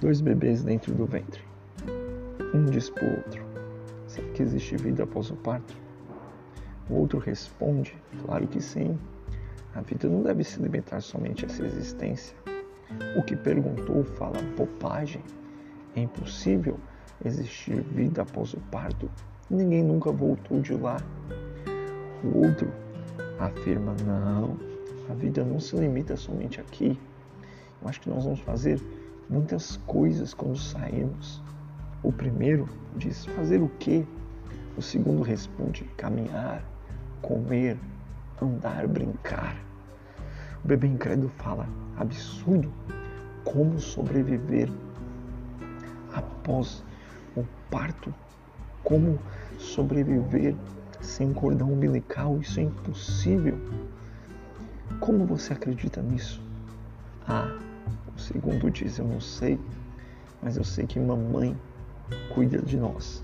Dois bebês dentro do ventre. Um diz para o outro: Será que existe vida após o parto? O outro responde: Claro que sim. A vida não deve se limitar somente a essa existência. O que perguntou fala bobagem. É impossível existir vida após o parto. Ninguém nunca voltou de lá. O outro afirma: não, a vida não se limita somente aqui. Eu acho que nós vamos fazer muitas coisas quando sairmos. O primeiro diz: fazer o quê? O segundo responde: caminhar, comer, andar, brincar. O bebê incrédulo fala: absurdo, como sobreviver após o parto? Como sobreviver sem cordão umbilical? Isso é impossível. Como você acredita nisso? Ah, segundo diz: Eu não sei, mas eu sei que mamãe cuida de nós.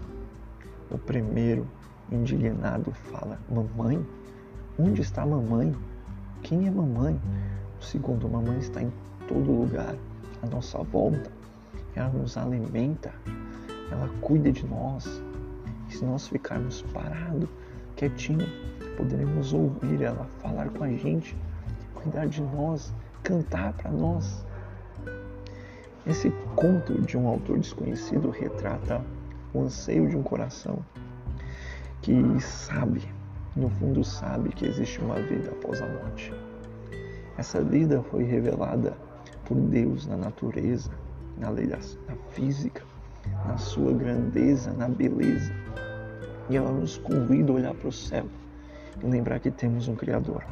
O primeiro, indignado, fala: Mamãe? Onde está mamãe? Quem é mamãe? O segundo, mamãe está em todo lugar, à nossa volta. Ela nos alimenta, ela cuida de nós. E se nós ficarmos parados, quietinho, poderemos ouvir ela falar com a gente, cuidar de nós, cantar para nós. Esse conto de um autor desconhecido retrata o anseio de um coração que sabe, no fundo sabe que existe uma vida após a morte. Essa vida foi revelada por Deus na natureza, na lei da, da física, na sua grandeza, na beleza. E ela nos convida a olhar para o céu e lembrar que temos um Criador.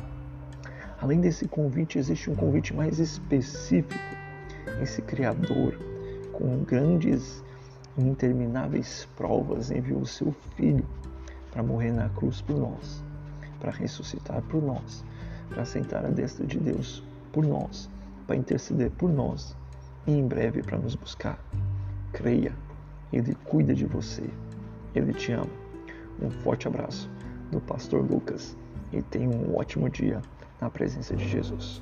Além desse convite, existe um convite mais específico. Esse Criador, com grandes e intermináveis provas, enviou o seu Filho para morrer na cruz por nós, para ressuscitar por nós, para sentar à destra de Deus por nós, para interceder por nós e em breve para nos buscar. Creia, Ele cuida de você, Ele te ama. Um forte abraço do Pastor Lucas e tenha um ótimo dia na presença de Jesus.